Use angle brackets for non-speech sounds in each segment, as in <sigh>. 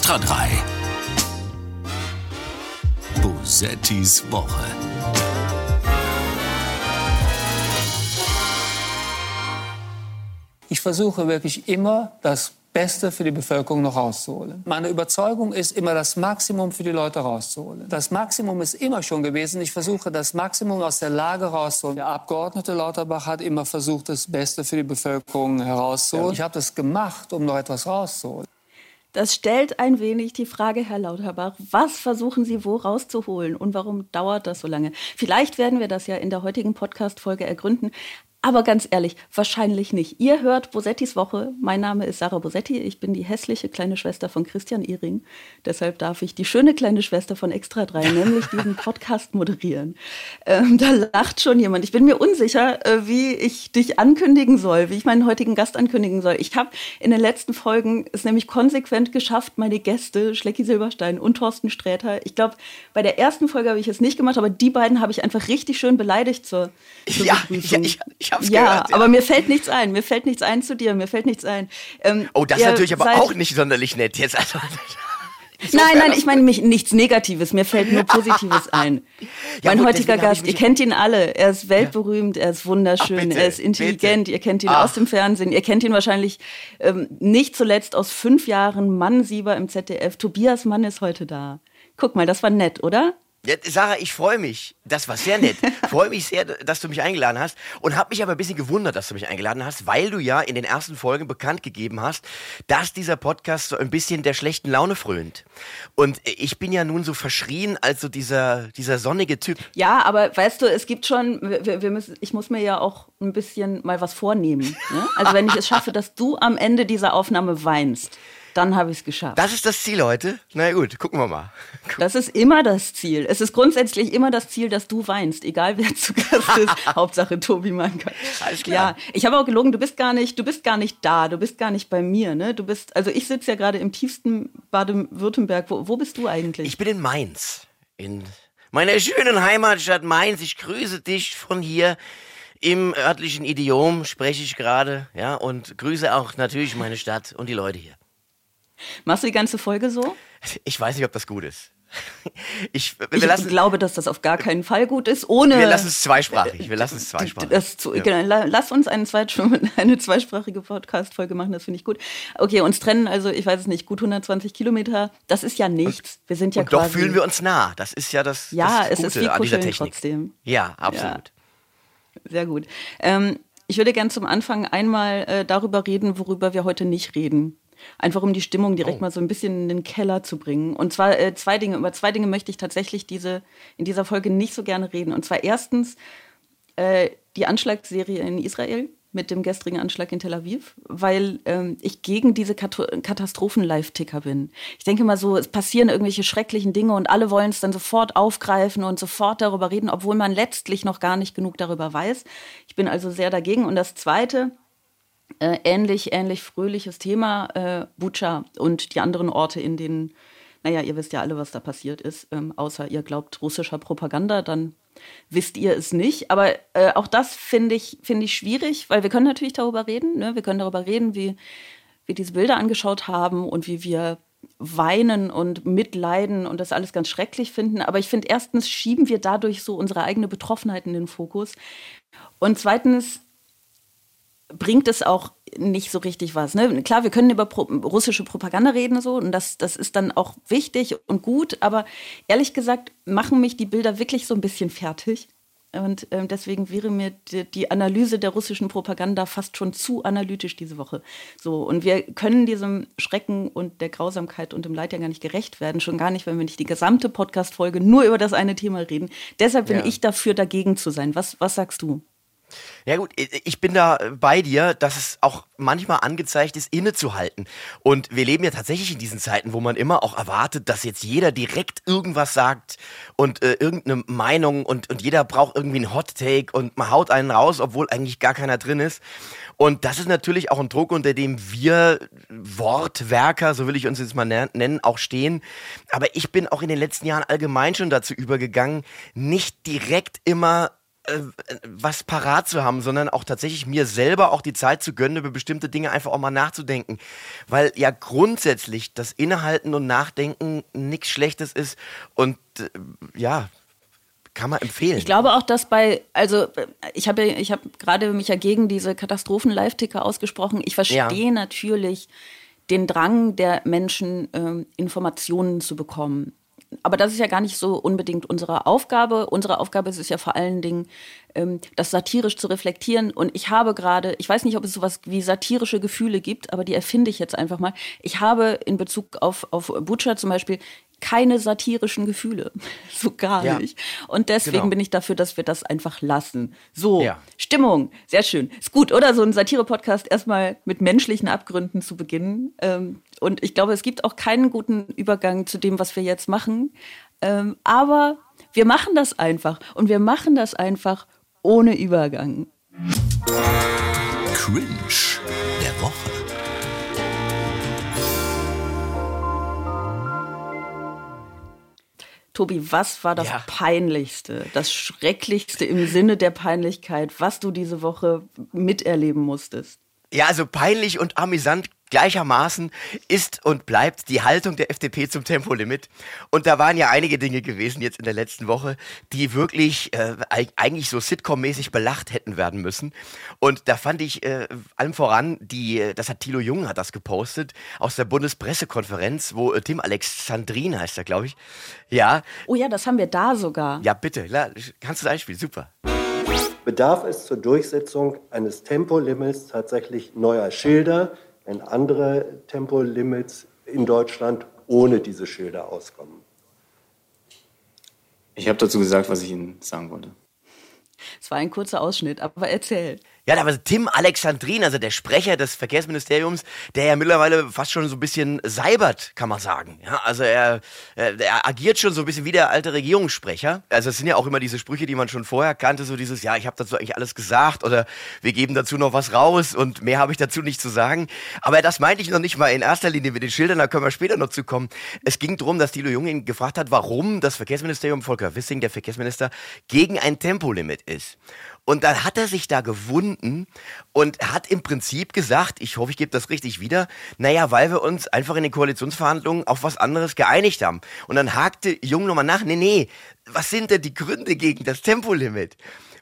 Extra 3. Bosettis Woche. Ich versuche wirklich immer, das Beste für die Bevölkerung noch rauszuholen. Meine Überzeugung ist immer, das Maximum für die Leute rauszuholen. Das Maximum ist immer schon gewesen. Ich versuche, das Maximum aus der Lage rauszuholen. Der Abgeordnete Lauterbach hat immer versucht, das Beste für die Bevölkerung herauszuholen. Ich habe das gemacht, um noch etwas rauszuholen. Das stellt ein wenig die Frage, Herr Lauterbach, was versuchen Sie wo rauszuholen und warum dauert das so lange? Vielleicht werden wir das ja in der heutigen Podcast-Folge ergründen. Aber ganz ehrlich, wahrscheinlich nicht. Ihr hört Bosettis Woche. Mein Name ist Sarah Bosetti. Ich bin die hässliche kleine Schwester von Christian Ehring. Deshalb darf ich die schöne kleine Schwester von Extra 3, <laughs> nämlich diesen Podcast moderieren. Ähm, da lacht schon jemand. Ich bin mir unsicher, äh, wie ich dich ankündigen soll, wie ich meinen heutigen Gast ankündigen soll. Ich habe in den letzten Folgen es nämlich konsequent geschafft, meine Gäste, Schlecki Silberstein und Thorsten Sträter, ich glaube, bei der ersten Folge habe ich es nicht gemacht, aber die beiden habe ich einfach richtig schön beleidigt zur, zur ja, ja, ich, ich ich hab's ja, gehört. Ja, aber mir fällt nichts ein. Mir fällt nichts ein zu dir. Mir fällt nichts ein. Ähm, oh, das ist natürlich aber auch nicht sonderlich nett jetzt. Also, <laughs> nein, nein, ich meine mich nichts Negatives. Mir fällt nur Positives <laughs> ein. Ja, mein gut, heutiger Gast, ihr kennt ihn alle. Er ist weltberühmt, er ist wunderschön, Ach, er ist intelligent. Bitte. Ihr kennt ihn Ach. aus dem Fernsehen. Ihr kennt ihn wahrscheinlich ähm, nicht zuletzt aus fünf Jahren Mann-Sieber im ZDF. Tobias Mann ist heute da. Guck mal, das war nett, oder? Sarah, ich freue mich. Das war sehr nett. <laughs> freue mich sehr, dass du mich eingeladen hast und habe mich aber ein bisschen gewundert, dass du mich eingeladen hast, weil du ja in den ersten Folgen bekannt gegeben hast, dass dieser Podcast so ein bisschen der schlechten Laune frönt. Und ich bin ja nun so verschrien als so dieser, dieser sonnige Typ. Ja, aber weißt du, es gibt schon, wir, wir müssen, ich muss mir ja auch ein bisschen mal was vornehmen. Ne? Also wenn ich es schaffe, dass du am Ende dieser Aufnahme weinst dann habe ich es geschafft. Das ist das Ziel heute? Na gut, gucken wir mal. Das ist immer das Ziel. Es ist grundsätzlich immer das Ziel, dass du weinst, egal wer zu Gast ist. <laughs> Hauptsache Tobi Manka. Alles klar. Ja, ich habe auch gelogen, du bist gar nicht, du bist gar nicht da, du bist gar nicht bei mir, ne? Du bist, also ich sitze ja gerade im tiefsten Baden-Württemberg. Wo, wo bist du eigentlich? Ich bin in Mainz. In meiner schönen Heimatstadt Mainz. Ich grüße dich von hier. Im örtlichen Idiom spreche ich gerade, ja, und grüße auch natürlich meine Stadt und die Leute hier. Machst du die ganze Folge so? Ich weiß nicht, ob das gut ist. <laughs> Ich, ich lassen, glaube, dass das auf gar keinen Fall gut ist. Ohne wir lassen es zweisprachig. Wir lassen es zweisprachig. Zu, ja. genau, lass uns eine, <laughs> eine zweisprachige Podcast-Folge machen, das finde ich gut. Okay, uns trennen also, ich weiß es nicht, gut 120 Kilometer. Das ist ja nichts. Und, wir sind ja und quasi. Doch fühlen wir uns nah. Das ist ja das, ja, das es ist wie an dieser Technik. Trotzdem. Ja, absolut. Ja. Sehr gut. Ähm, ich würde gerne zum Anfang einmal äh, darüber reden, worüber wir heute nicht reden. Einfach um die Stimmung direkt oh. mal so ein bisschen in den Keller zu bringen. Und zwar äh, zwei Dinge. Über zwei Dinge möchte ich tatsächlich diese, in dieser Folge nicht so gerne reden. Und zwar erstens äh, die Anschlagsserie in Israel mit dem gestrigen Anschlag in Tel Aviv, weil ähm, ich gegen diese Katastrophen-Live-Ticker bin. Ich denke mal so, es passieren irgendwelche schrecklichen Dinge und alle wollen es dann sofort aufgreifen und sofort darüber reden, obwohl man letztlich noch gar nicht genug darüber weiß. Ich bin also sehr dagegen. Und das Zweite, äh, ähnlich, ähnlich fröhliches Thema, äh, Bucha und die anderen Orte, in denen, naja, ihr wisst ja alle, was da passiert ist, ähm, außer ihr glaubt russischer Propaganda, dann wisst ihr es nicht. Aber äh, auch das finde ich, find ich schwierig, weil wir können natürlich darüber reden. Ne? Wir können darüber reden, wie wir diese Bilder angeschaut haben und wie wir weinen und mitleiden und das alles ganz schrecklich finden. Aber ich finde, erstens schieben wir dadurch so unsere eigene Betroffenheit in den Fokus. Und zweitens bringt es auch nicht so richtig was. Ne? Klar, wir können über pro russische Propaganda reden so und das, das ist dann auch wichtig und gut, aber ehrlich gesagt machen mich die Bilder wirklich so ein bisschen fertig. Und ähm, deswegen wäre mir die, die, Analyse der russischen Propaganda fast schon zu analytisch diese Woche. So, und wir können diesem Schrecken und der Grausamkeit und dem Leid ja gar nicht gerecht werden, schon gar nicht, wenn wir nicht die gesamte Podcast-Folge nur über das eine Thema reden. Deshalb bin ja. ich dafür, dagegen zu sein. Was, was sagst du? Ja gut, ich bin da bei dir, dass es auch manchmal angezeigt ist, innezuhalten. Und wir leben ja tatsächlich in diesen Zeiten, wo man immer auch erwartet, dass jetzt jeder direkt irgendwas sagt und äh, irgendeine Meinung und, und jeder braucht irgendwie einen Hot Take und man haut einen raus, obwohl eigentlich gar keiner drin ist. Und das ist natürlich auch ein Druck, unter dem wir Wortwerker, so will ich uns jetzt mal nennen, auch stehen. Aber ich bin auch in den letzten Jahren allgemein schon dazu übergegangen, nicht direkt immer äh, was parat zu haben, sondern auch tatsächlich mir selber auch die Zeit zu gönnen, über bestimmte Dinge einfach auch mal nachzudenken. Weil ja grundsätzlich das Innehalten und Nachdenken nichts Schlechtes ist und äh, ja, kann man empfehlen. Ich glaube auch, dass bei, also ich habe ich hab gerade mich ja gegen diese Katastrophen-Live-Ticker ausgesprochen. Ich verstehe ja. natürlich den Drang der Menschen, ähm, Informationen zu bekommen aber das ist ja gar nicht so unbedingt unsere Aufgabe. Unsere Aufgabe ist es ja vor allen Dingen, ähm, das satirisch zu reflektieren. Und ich habe gerade, ich weiß nicht, ob es sowas wie satirische Gefühle gibt, aber die erfinde ich jetzt einfach mal. Ich habe in Bezug auf, auf Butcher zum Beispiel keine satirischen Gefühle. <laughs> so gar ja. nicht. Und deswegen genau. bin ich dafür, dass wir das einfach lassen. So, ja. Stimmung, sehr schön. Ist gut, oder? So ein Satire-Podcast erstmal mit menschlichen Abgründen zu beginnen. Ähm, und ich glaube, es gibt auch keinen guten Übergang zu dem, was wir jetzt machen. Ähm, aber wir machen das einfach. Und wir machen das einfach ohne Übergang. Cringe der Woche. Tobi, was war das ja. Peinlichste, das Schrecklichste im Sinne der Peinlichkeit, was du diese Woche miterleben musstest? Ja, also peinlich und amüsant gleichermaßen ist und bleibt die Haltung der FDP zum Tempolimit. Und da waren ja einige Dinge gewesen jetzt in der letzten Woche, die wirklich äh, eigentlich so Sitcom-mäßig belacht hätten werden müssen. Und da fand ich äh, allem voran, die, das hat Thilo Jung hat das gepostet, aus der Bundespressekonferenz, wo äh, Tim Alexandrin heißt er, glaube ich. Ja. Oh ja, das haben wir da sogar. Ja, bitte, kannst du das einspielen, super bedarf es zur Durchsetzung eines Tempolimits tatsächlich neuer Schilder, wenn andere Tempolimits in Deutschland ohne diese Schilder auskommen. Ich habe dazu gesagt, was ich Ihnen sagen wollte. Es war ein kurzer Ausschnitt, aber erzählt. Ja, aber Tim Alexandrin, also der Sprecher des Verkehrsministeriums, der ja mittlerweile fast schon so ein bisschen seibert, kann man sagen. Ja, also er, er agiert schon so ein bisschen wie der alte Regierungssprecher. Also es sind ja auch immer diese Sprüche, die man schon vorher kannte, so dieses, ja, ich habe dazu eigentlich alles gesagt oder wir geben dazu noch was raus und mehr habe ich dazu nicht zu sagen. Aber das meinte ich noch nicht mal in erster Linie mit den Schildern, da können wir später noch zu kommen. Es ging darum, dass Thilo Jung ihn gefragt hat, warum das Verkehrsministerium, Volker Wissing, der Verkehrsminister, gegen ein Tempolimit ist. Und dann hat er sich da gewunden und hat im Prinzip gesagt, ich hoffe, ich gebe das richtig wieder, naja, weil wir uns einfach in den Koalitionsverhandlungen auf was anderes geeinigt haben. Und dann hakte Jung nochmal nach, nee, nee, was sind denn die Gründe gegen das Tempolimit?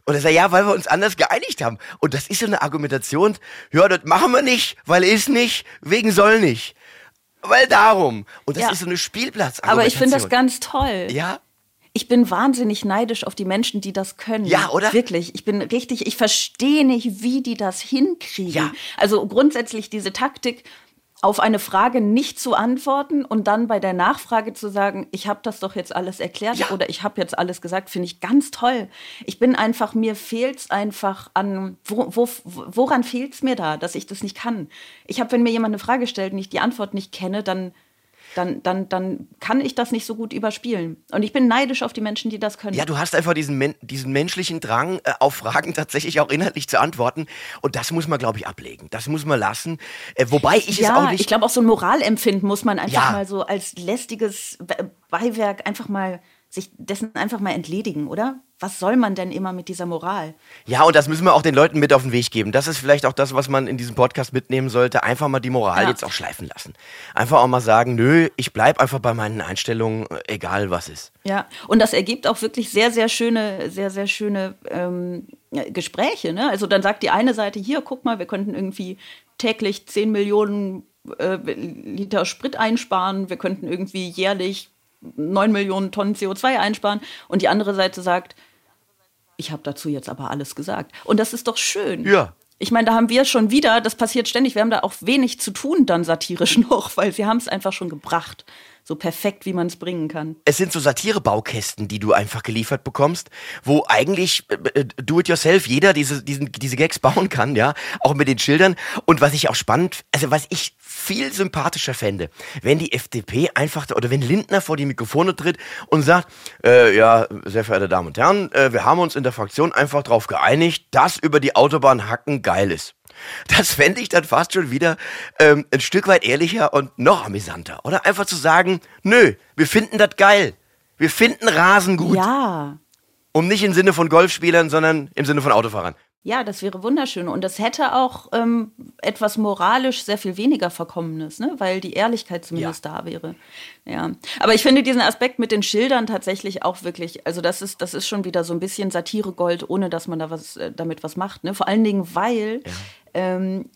Und er sagt, ja, weil wir uns anders geeinigt haben. Und das ist so eine Argumentation, ja, das machen wir nicht, weil ist nicht, wegen soll nicht. Weil darum. Und das ja. ist so eine Spielplatz. Aber ich finde das ganz toll. Ja ich bin wahnsinnig neidisch auf die Menschen, die das können. Ja, oder? Wirklich. Ich bin richtig, ich verstehe nicht, wie die das hinkriegen. Ja. Also grundsätzlich diese Taktik, auf eine Frage nicht zu antworten und dann bei der Nachfrage zu sagen, ich habe das doch jetzt alles erklärt ja. oder ich habe jetzt alles gesagt, finde ich ganz toll. Ich bin einfach, mir fehlt es einfach an, wo, wo, woran fehlt es mir da, dass ich das nicht kann? Ich habe, wenn mir jemand eine Frage stellt und ich die Antwort nicht kenne, dann dann, dann, dann kann ich das nicht so gut überspielen. Und ich bin neidisch auf die Menschen, die das können. Ja, du hast einfach diesen, men diesen menschlichen Drang, äh, auf Fragen <laughs> tatsächlich auch inhaltlich zu antworten. Und das muss man, glaube ich, ablegen. Das muss man lassen. Äh, wobei ich ja, es auch nicht. Ich glaube, auch so ein Moralempfinden muss man einfach ja. mal so als lästiges Beiwerk einfach mal sich dessen einfach mal entledigen, oder? Was soll man denn immer mit dieser Moral? Ja, und das müssen wir auch den Leuten mit auf den Weg geben. Das ist vielleicht auch das, was man in diesem Podcast mitnehmen sollte. Einfach mal die Moral ja. jetzt auch schleifen lassen. Einfach auch mal sagen, nö, ich bleibe einfach bei meinen Einstellungen, egal was ist. Ja, und das ergibt auch wirklich sehr, sehr schöne, sehr, sehr schöne ähm, Gespräche. Ne? Also dann sagt die eine Seite, hier, guck mal, wir könnten irgendwie täglich 10 Millionen äh, Liter Sprit einsparen, wir könnten irgendwie jährlich 9 Millionen Tonnen CO2 einsparen. Und die andere Seite sagt, ich habe dazu jetzt aber alles gesagt. Und das ist doch schön. Ja. Ich meine, da haben wir schon wieder, das passiert ständig, wir haben da auch wenig zu tun dann satirisch <laughs> noch, weil sie haben es einfach schon gebracht so perfekt, wie man es bringen kann. Es sind so Satirebaukästen, die du einfach geliefert bekommst, wo eigentlich äh, äh, do-it-yourself jeder diese, diesen, diese Gags bauen kann, ja, auch mit den Schildern. Und was ich auch spannend, also was ich viel sympathischer fände, wenn die FDP einfach, oder wenn Lindner vor die Mikrofone tritt und sagt, äh, ja, sehr verehrte Damen und Herren, äh, wir haben uns in der Fraktion einfach darauf geeinigt, dass über die Autobahn hacken geil ist. Das fände ich dann fast schon wieder ähm, ein Stück weit ehrlicher und noch amüsanter. Oder einfach zu sagen, nö, wir finden das geil. Wir finden Rasen gut. Ja. Und nicht im Sinne von Golfspielern, sondern im Sinne von Autofahrern. Ja, das wäre wunderschön. Und das hätte auch ähm, etwas moralisch sehr viel weniger Verkommenes, ne? weil die Ehrlichkeit zumindest ja. da wäre. Ja. Aber ich finde diesen Aspekt mit den Schildern tatsächlich auch wirklich, also das ist, das ist schon wieder so ein bisschen Satiregold, ohne dass man da was äh, damit was macht. Ne? Vor allen Dingen, weil ja. Ähm,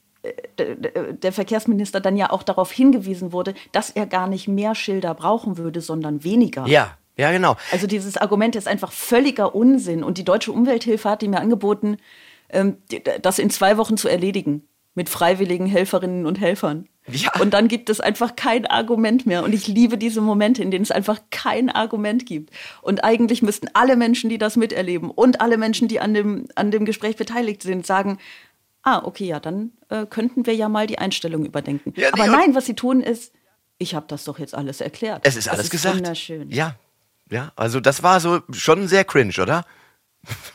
der Verkehrsminister dann ja auch darauf hingewiesen wurde, dass er gar nicht mehr Schilder brauchen würde, sondern weniger. Ja, ja, genau. Also dieses Argument ist einfach völliger Unsinn. Und die Deutsche Umwelthilfe hat ihm ja angeboten, ähm, das in zwei Wochen zu erledigen mit freiwilligen Helferinnen und Helfern. Ja. Und dann gibt es einfach kein Argument mehr. Und ich liebe diese Momente, in denen es einfach kein Argument gibt. Und eigentlich müssten alle Menschen, die das miterleben und alle Menschen, die an dem, an dem Gespräch beteiligt sind, sagen, ah, okay, ja, dann äh, könnten wir ja mal die Einstellung überdenken. Ja, Aber nein, was sie tun ist, ich habe das doch jetzt alles erklärt. Es ist alles das ist gesagt. Wunderschön. Ja, ja, also das war so schon sehr cringe, oder? <laughs>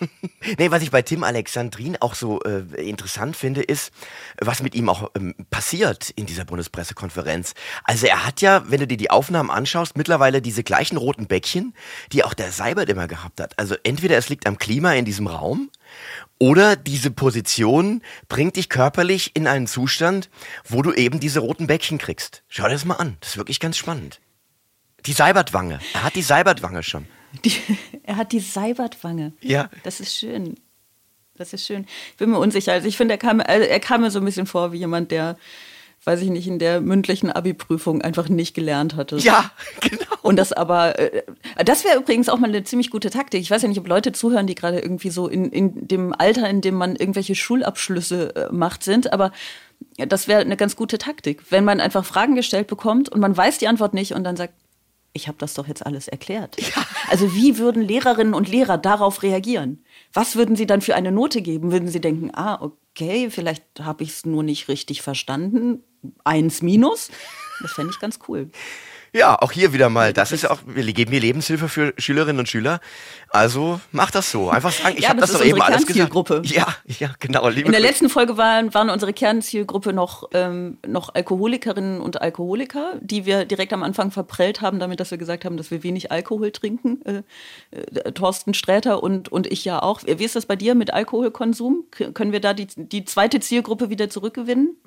nee, was ich bei Tim Alexandrin auch so äh, interessant finde, ist, was mit ihm auch ähm, passiert in dieser Bundespressekonferenz. Also er hat ja, wenn du dir die Aufnahmen anschaust, mittlerweile diese gleichen roten Bäckchen, die auch der Seibert immer gehabt hat. Also entweder es liegt am Klima in diesem Raum oder diese Position bringt dich körperlich in einen Zustand, wo du eben diese roten Bäckchen kriegst. Schau dir das mal an. Das ist wirklich ganz spannend. Die Seibertwange. Er hat die Seibertwange schon. Die, <laughs> er hat die Seibertwange. Ja. Das ist schön. Das ist schön. Ich bin mir unsicher. Also ich finde, er kam, also er kam mir so ein bisschen vor wie jemand, der, weiß ich nicht, in der mündlichen Abi-Prüfung einfach nicht gelernt hatte. Ja, <laughs> genau. Und das aber, äh, das wäre übrigens auch mal eine ziemlich gute Taktik. Ich weiß ja nicht, ob Leute zuhören, die gerade irgendwie so in, in dem Alter, in dem man irgendwelche Schulabschlüsse äh, macht, sind, aber das wäre eine ganz gute Taktik, wenn man einfach Fragen gestellt bekommt und man weiß die Antwort nicht und dann sagt, ich habe das doch jetzt alles erklärt. Ja. Also wie würden Lehrerinnen und Lehrer darauf reagieren? Was würden sie dann für eine Note geben? Würden sie denken, ah, okay, vielleicht habe ich es nur nicht richtig verstanden, eins minus? Das fände ich ganz cool. Ja, auch hier wieder mal. Das ist auch, wir geben hier Lebenshilfe für Schülerinnen und Schüler. Also mach das so. Einfach sagen, ich ja, habe das, das doch eben alles gesagt. Ja, ja, genau. Liebe In der letzten Folge waren, waren unsere Kernzielgruppe noch, ähm, noch Alkoholikerinnen und Alkoholiker, die wir direkt am Anfang verprellt haben, damit, dass wir gesagt haben, dass wir wenig Alkohol trinken. Äh, äh, Thorsten Sträter und, und ich ja auch. Wie ist das bei dir mit Alkoholkonsum? Können wir da die, die zweite Zielgruppe wieder zurückgewinnen?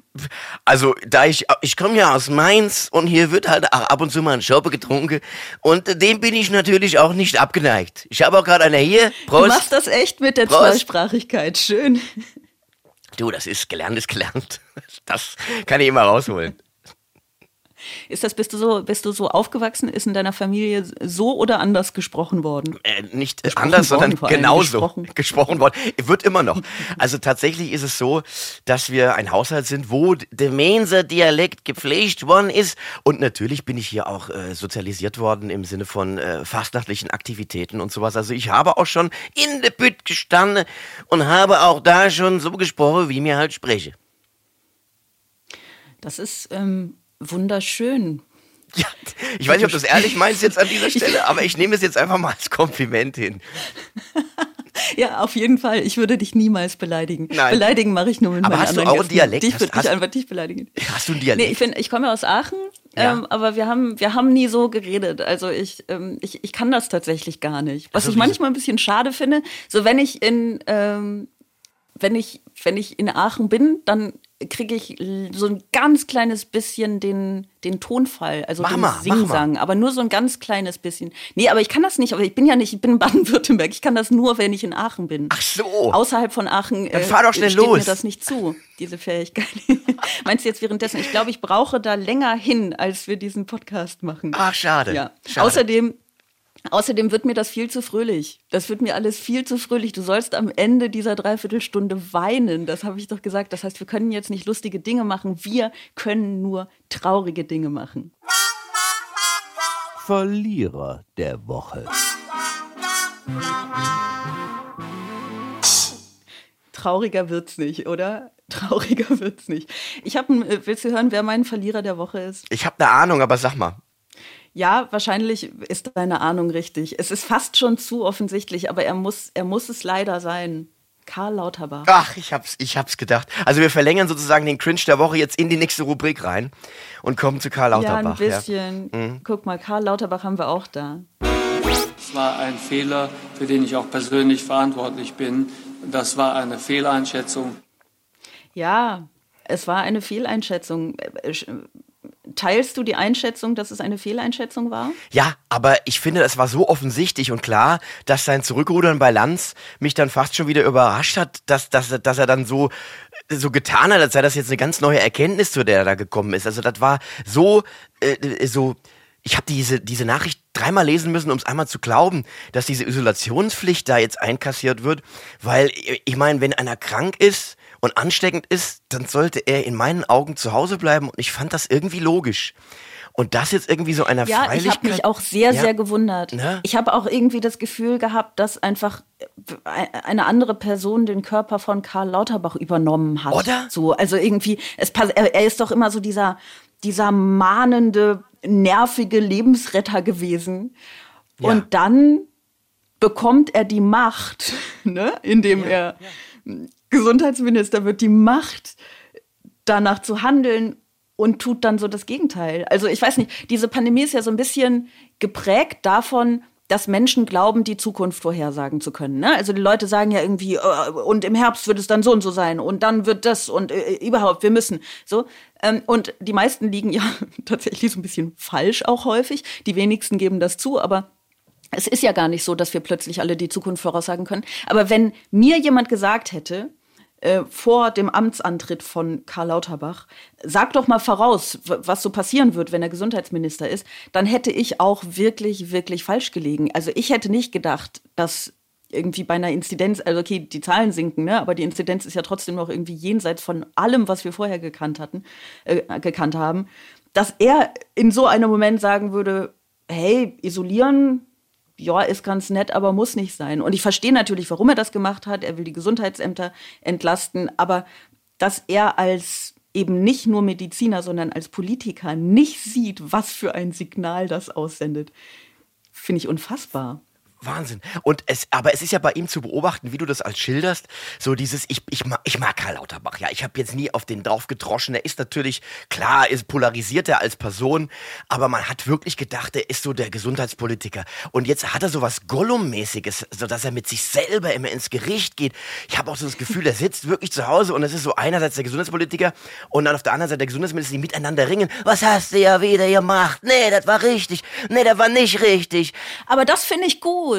Also, da ich, ich komme ja aus Mainz und hier wird halt ab und zu mal ein Schoppe getrunken und dem bin ich natürlich auch nicht abgeneigt. Ich habe auch gerade einer hier. Prost. Du machst das echt mit der Prost. Zweisprachigkeit. Schön. Du, das ist gelernt, ist gelernt. Das kann ich immer rausholen. Ist das, bist du so, bist du so aufgewachsen? Ist in deiner Familie so oder anders gesprochen worden? Äh, nicht gesprochen anders, worden, sondern genauso gesprochen. <laughs> gesprochen worden. Wird immer noch. Also tatsächlich ist es so, dass wir ein Haushalt sind, wo der Mainzer Dialekt gepflegt worden ist. Und natürlich bin ich hier auch äh, sozialisiert worden im Sinne von äh, fastnachtlichen Aktivitäten und sowas. Also ich habe auch schon in der Bütt gestanden und habe auch da schon so gesprochen, wie mir halt spreche. Das ist ähm, wunderschön. Ja, ich weiß nicht, ob du es ehrlich meinst jetzt an dieser Stelle, aber ich nehme es jetzt einfach mal als Kompliment hin. Ja, auf jeden Fall. Ich würde dich niemals beleidigen. Nein. Beleidigen mache ich nur mit aber meinen hast du auch einen Dialekt? Dich würde ich einfach dich beleidigen. Hast du einen Dialekt? Nee, ich, ich komme aus Aachen, ja. ähm, aber wir haben, wir haben nie so geredet. Also ich, ähm, ich, ich kann das tatsächlich gar nicht. Was also ich manchmal ein bisschen schade finde, so wenn ich in, ähm, wenn ich, wenn ich in Aachen bin, dann kriege ich so ein ganz kleines bisschen den, den Tonfall, also mach den mal, Singsang, aber nur so ein ganz kleines bisschen. Nee, aber ich kann das nicht, aber ich bin ja nicht, ich bin in Baden-Württemberg, ich kann das nur, wenn ich in Aachen bin. Ach so. Außerhalb von Aachen Dann fahr doch schnell steht los. mir das nicht zu, diese Fähigkeit. <laughs> Meinst du jetzt währenddessen? Ich glaube, ich brauche da länger hin, als wir diesen Podcast machen. Ach, schade. Ja. Schade. Außerdem Außerdem wird mir das viel zu fröhlich. Das wird mir alles viel zu fröhlich. Du sollst am Ende dieser Dreiviertelstunde weinen. Das habe ich doch gesagt. Das heißt, wir können jetzt nicht lustige Dinge machen. Wir können nur traurige Dinge machen. Verlierer der Woche. Trauriger wird's nicht, oder? Trauriger <laughs> wird's nicht. Ich habe, äh, willst du hören, wer mein Verlierer der Woche ist? Ich habe eine Ahnung, aber sag mal. Ja, wahrscheinlich ist deine Ahnung richtig. Es ist fast schon zu offensichtlich, aber er muss, er muss es leider sein. Karl Lauterbach. Ach, ich hab's, ich hab's gedacht. Also wir verlängern sozusagen den Cringe der Woche jetzt in die nächste Rubrik rein und kommen zu Karl Lauterbach. Ja, ein bisschen. Ja. Mhm. Guck mal, Karl Lauterbach haben wir auch da. Das war ein Fehler, für den ich auch persönlich verantwortlich bin. Das war eine Fehleinschätzung. Ja, es war eine Fehleinschätzung. Teilst du die Einschätzung, dass es eine Fehleinschätzung war? Ja, aber ich finde, es war so offensichtlich und klar, dass sein Zurückrudern bei Lanz mich dann fast schon wieder überrascht hat, dass, dass, dass er dann so, so getan hat, als sei das jetzt eine ganz neue Erkenntnis, zu der er da gekommen ist. Also das war so, äh, so, ich habe diese, diese Nachricht dreimal lesen müssen, um es einmal zu glauben, dass diese Isolationspflicht da jetzt einkassiert wird. Weil, ich meine, wenn einer krank ist und ansteckend ist, dann sollte er in meinen Augen zu Hause bleiben. Und ich fand das irgendwie logisch. Und das jetzt irgendwie so einer ja, Freilichkeit. ich habe mich auch sehr, Ja. sehr gewundert. Ne? Ich habe auch irgendwie das Gefühl gehabt, dass einfach äh, eine andere Person den Körper von Karl Lauterbach übernommen hat. Oder? So, also irgendwie, es pass- er, er ist doch immer so dieser, dieser mahnende, nervige Lebensretter gewesen. Ja. Und dann bekommt er die Macht, <laughs> ne, indem er Gesundheitsminister wird, die Macht, danach zu handeln und tut dann so das Gegenteil. Also ich weiß nicht, diese Pandemie ist ja so ein bisschen geprägt davon, dass Menschen glauben, die Zukunft vorhersagen zu können. Ne? Also die Leute sagen ja irgendwie, äh, und im Herbst wird es dann so und so sein und dann wird das und äh, überhaupt, wir müssen. So. Ähm, und die meisten liegen ja <laughs> tatsächlich so ein bisschen falsch auch häufig. Die wenigsten geben das zu, aber es ist ja gar nicht so, dass wir plötzlich alle die Zukunft voraussagen können. Aber wenn mir jemand gesagt hätte, äh, vor dem Amtsantritt von Karl Lauterbach, sag doch mal voraus, was so passieren wird, wenn er Gesundheitsminister ist, dann hätte ich auch wirklich, wirklich falsch gelegen. Also ich hätte nicht gedacht, dass irgendwie bei einer Inzidenz, also okay, die Zahlen sinken, ne, aber die Inzidenz ist ja trotzdem noch irgendwie jenseits von allem, was wir vorher gekannt hatten, äh, gekannt haben, dass er in so einem Moment sagen würde, hey, isolieren, ja, ist ganz nett, aber muss nicht sein. Und ich verstehe natürlich, warum er das gemacht hat. Er will die Gesundheitsämter entlasten, aber dass er als eben nicht nur Mediziner, sondern als Politiker nicht sieht, was für ein Signal das aussendet, finde ich unfassbar. Wahnsinn. Und es, aber es ist ja bei ihm zu beobachten, wie du das als schilderst, so dieses, ich, ich, mag, ich mag Karl Lauterbach, ja, ich habe jetzt nie auf den drauf gedroschen. Er ist natürlich, klar, ist polarisiert er als Person, aber man hat wirklich gedacht, er ist so der Gesundheitspolitiker. Und jetzt hat er so was Gollum-mäßiges, so dass er mit sich selber immer ins Gericht geht. Ich habe auch so das Gefühl, er sitzt wirklich zu Hause und es ist so einerseits der Gesundheitspolitiker und dann auf der anderen Seite der Gesundheitsminister, die miteinander ringen. Was hast du ja wieder gemacht? Nee, das war richtig. Nee, das war nicht richtig. Aber das finde ich gut.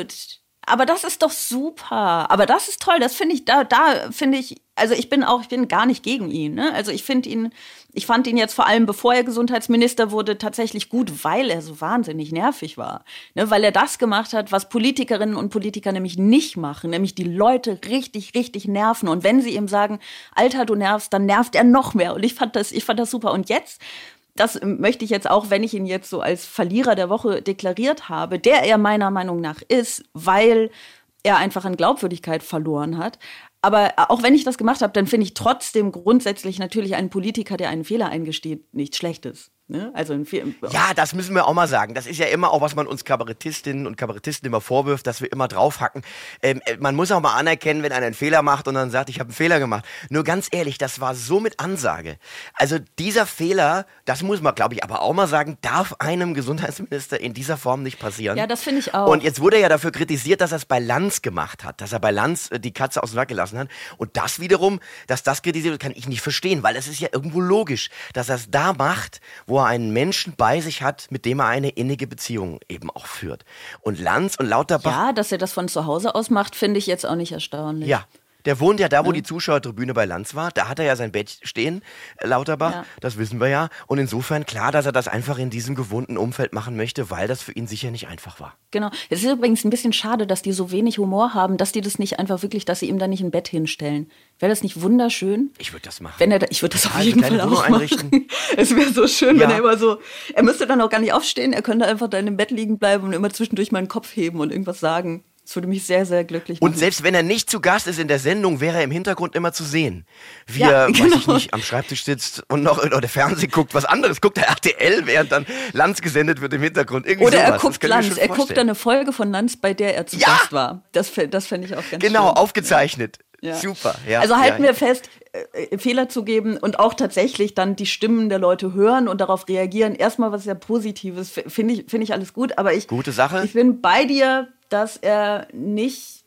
Aber das ist doch super. Aber das ist toll. Das finde ich, da, da finde ich, also ich bin auch, ich bin gar nicht gegen ihn. Ne? Also ich finde ihn, ich fand ihn jetzt vor allem, bevor er Gesundheitsminister wurde, tatsächlich gut, weil er so wahnsinnig nervig war. Ne? Weil er das gemacht hat, was Politikerinnen und Politiker nämlich nicht machen, nämlich die Leute richtig, richtig nerven. Und wenn sie ihm sagen, Alter, du nervst, dann nervt er noch mehr. Und ich fand das, ich fand das super. Und jetzt das möchte ich jetzt auch, wenn ich ihn jetzt so als Verlierer der Woche deklariert habe, der er meiner Meinung nach ist, weil er einfach an Glaubwürdigkeit verloren hat. Aber auch wenn ich das gemacht habe, dann finde ich trotzdem grundsätzlich natürlich einen Politiker, der einen Fehler eingesteht, nichts Schlechtes. Ne? Also Ja, das müssen wir auch mal sagen. Das ist ja immer auch, was man uns Kabarettistinnen und Kabarettisten immer vorwirft, dass wir immer draufhacken. Ähm, äh, man muss auch mal anerkennen, wenn einer einen Fehler macht und dann sagt, ich habe einen Fehler gemacht. Nur ganz ehrlich, das war so mit Ansage. Also dieser Fehler, das muss man, glaube ich, aber auch mal sagen, darf einem Gesundheitsminister in dieser Form nicht passieren. Ja, das finde ich auch. Und jetzt wurde er ja dafür kritisiert, dass er es bei Lanz gemacht hat, dass er bei Lanz äh, die Katze aus dem Sack gelassen hat. Und das wiederum, dass das kritisiert wird, kann ich nicht verstehen, weil es ist ja irgendwo logisch, dass er es da macht, wo er einen Menschen bei sich hat, mit dem er eine innige Beziehung eben auch führt. Und Lanz und Lauterbach, ja, dass er das von zu Hause aus macht, finde ich jetzt auch nicht erstaunlich. ja. Der wohnt ja da, wo die Zuschauertribüne bei Lanz war. Da hat er ja sein Bett stehen, äh, Lauterbach. Ja. Das wissen wir ja. Und insofern klar, dass er das einfach in diesem gewohnten Umfeld machen möchte, weil das für ihn sicher nicht einfach war. Genau. Es ist übrigens ein bisschen schade, dass die so wenig Humor haben, dass die das nicht einfach wirklich, dass sie ihm da nicht ein Bett hinstellen. Wäre das nicht wunderschön? Ich würde das machen. Wenn er, da, ich würde das auf Also jeden Fall auch machen. einrichten. <laughs> Es wäre so schön, wenn Ja. er immer so, er müsste dann auch gar nicht aufstehen, er könnte einfach da in dem Bett liegen bleiben und immer zwischendurch meinen Kopf heben und irgendwas sagen. Das würde mich sehr, sehr glücklich machen. Und selbst wenn er nicht zu Gast ist in der Sendung, wäre er im Hintergrund immer zu sehen. Wie Ja, er, <laughs> weiß ich genau. nicht, am Schreibtisch sitzt und noch oder Fernsehen guckt, was anderes guckt, der RTL, während dann Lanz gesendet wird im Hintergrund. Irgendwie Oder er sowas. Das guckt Lanz, er guckt dann eine Folge von Lanz, bei der er zu Ja! Gast war. Das, das fände ich auch ganz Genau, schön. aufgezeichnet. Ja. Super. Ja, also halten ja, wir fest, äh, äh, Fehler zu geben und auch tatsächlich dann die Stimmen der Leute hören und darauf reagieren. Erstmal was sehr Positives, finde ich, finde ich alles gut, aber ich, Gute Sache. ich bin bei dir, dass er nicht,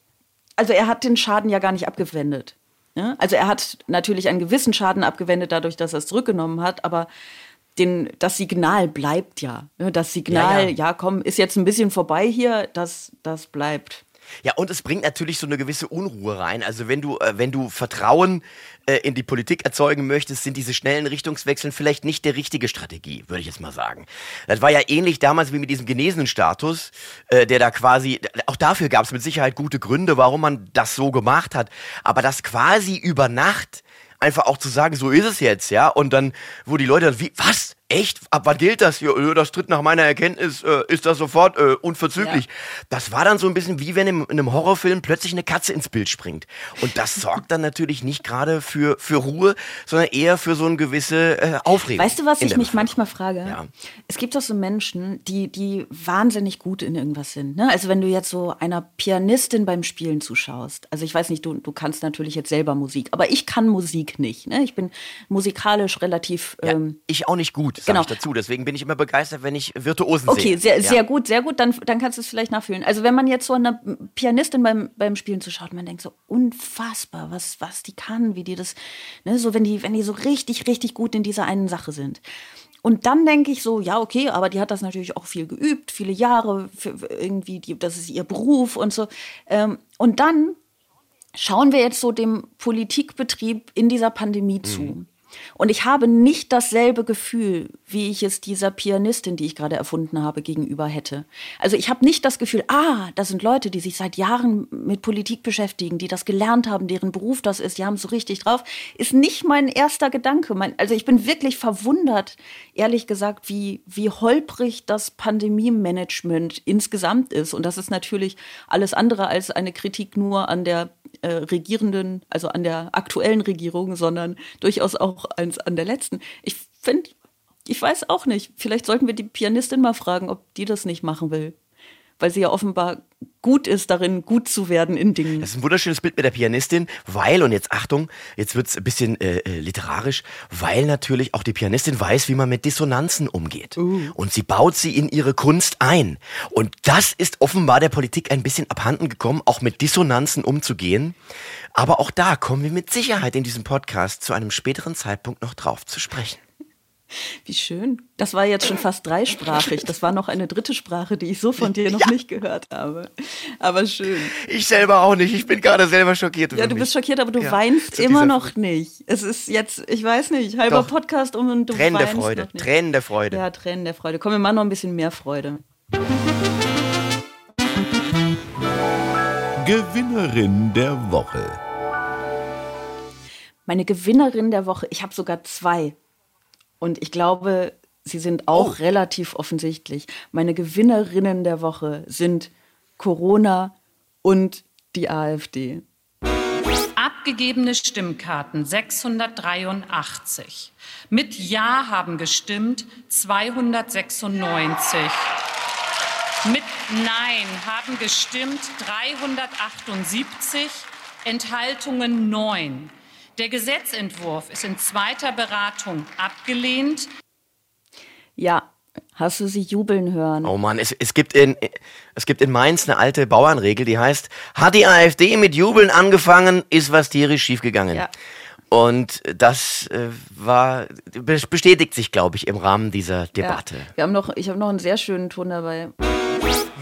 also er hat den Schaden ja gar nicht abgewendet. Ja? Also er hat natürlich einen gewissen Schaden abgewendet dadurch, dass er es zurückgenommen hat, aber den, das Signal bleibt ja. Das Signal, ja, ja. ja, komm, ist jetzt ein bisschen vorbei hier, das, das bleibt. Ja, und es bringt natürlich so eine gewisse Unruhe rein. Also wenn du, äh, wenn du Vertrauen äh, in die Politik erzeugen möchtest, sind diese schnellen Richtungswechseln vielleicht nicht der richtige Strategie, würde ich jetzt mal sagen. Das war ja ähnlich damals wie mit diesem genesenen Status, äh, der da quasi, auch dafür gab es mit Sicherheit gute Gründe, warum man das so gemacht hat. Aber das quasi über Nacht einfach auch zu sagen, so ist es jetzt, ja, und dann, wo die Leute, wie, was? Echt? Ab wann gilt das hier? Das tritt nach meiner Erkenntnis, äh, ist das sofort äh, unverzüglich. Ja. Das war dann so ein bisschen wie wenn in, in, einem Horrorfilm plötzlich eine Katze ins Bild springt. Und das <laughs> sorgt dann natürlich nicht gerade für, für Ruhe, sondern eher für so eine gewisse äh, Aufregung. Weißt du, was ich mich manchmal frage? Ja. Es gibt doch so Menschen, die, die wahnsinnig gut in irgendwas sind. Ne? Also wenn du jetzt so einer Pianistin beim Spielen zuschaust. Also ich weiß nicht, du, du kannst natürlich jetzt selber Musik, aber ich kann Musik nicht. Ne? Ich bin musikalisch relativ... Ähm, ja, ich auch nicht gut sage genau. ich dazu. Deswegen bin ich immer begeistert, wenn ich Virtuosen okay, sehe. Okay, sehr, ja. sehr gut, sehr gut. Dann, dann kannst du es vielleicht nachfühlen. Also wenn man jetzt so eine Pianistin beim, beim Spielen zuschaut, man denkt so, unfassbar, was, was die kann, wie die das, ne, so wenn die, wenn die so richtig, richtig gut in dieser einen Sache sind. Und dann denke ich so, ja, okay, aber die hat das natürlich auch viel geübt, viele Jahre, irgendwie, die, das ist ihr Beruf und so. Ähm, und dann schauen wir jetzt so dem Politikbetrieb in dieser Pandemie mhm. Und ich habe nicht dasselbe Gefühl, wie ich es dieser Pianistin, die ich gerade erfunden habe, gegenüber hätte. Also ich habe nicht das Gefühl, ah, das sind Leute, die sich seit Jahren mit Politik beschäftigen, die das gelernt haben, deren Beruf das ist, die haben es so richtig drauf. Ist nicht mein erster Gedanke. Mein, also ich bin wirklich verwundert, ehrlich gesagt, wie, wie holprig das Pandemie-Management insgesamt ist. Und das ist natürlich alles andere als eine Kritik nur an der äh, regierenden, also an der aktuellen Regierung, sondern durchaus auch als an der letzten. Ich finde, ich weiß auch nicht. Vielleicht sollten wir die Pianistin mal fragen, ob die das nicht machen will weil sie ja offenbar gut ist darin, gut zu werden in Dingen. Das ist ein wunderschönes Bild mit der Pianistin, weil, und jetzt Achtung, jetzt wird es ein bisschen äh, äh, literarisch, weil natürlich auch die Pianistin weiß, wie man mit Dissonanzen umgeht. Uh. Und sie baut sie in ihre Kunst ein. Und das ist offenbar der Politik ein bisschen abhanden gekommen, auch mit Dissonanzen umzugehen. Aber auch da kommen wir mit Sicherheit in diesem Podcast zu einem späteren Zeitpunkt noch drauf zu sprechen. Wie schön. Das war jetzt schon fast dreisprachig. Das war noch eine dritte Sprache, die ich so von dir noch ja. nicht gehört habe. Aber schön. Ich selber auch nicht. Ich bin gerade selber schockiert. Ja, du bist schockiert, aber du ja, weinst immer noch nicht. Es ist jetzt, ich weiß nicht, halber Doch. Podcast um und du Tränen weinst der Freude. Noch nicht. Tränen der Freude. Ja, Tränen der Freude. Komm, wir machen noch ein bisschen mehr Freude. Gewinnerin der Woche. Meine Gewinnerin der Woche, ich habe sogar zwei. Und ich glaube, sie sind auch oh. relativ offensichtlich. Meine Gewinnerinnen der Woche sind Corona und die AfD. Abgegebene Stimmkarten 683. Mit Ja haben gestimmt 296. Mit Nein haben gestimmt 378. Enthaltungen 9. Der Gesetzentwurf ist in zweiter Beratung abgelehnt. Ja, Hast du sie jubeln hören? Oh Mann, es, es, gibt in, es gibt in Mainz eine alte Bauernregel, die heißt, hat die AfD mit Jubeln angefangen, ist was tierisch schiefgegangen. Ja. Und das äh, war, bestätigt sich, glaube ich, im Rahmen dieser Debatte. Ja. Wir haben noch, ich habe noch einen sehr schönen Ton dabei.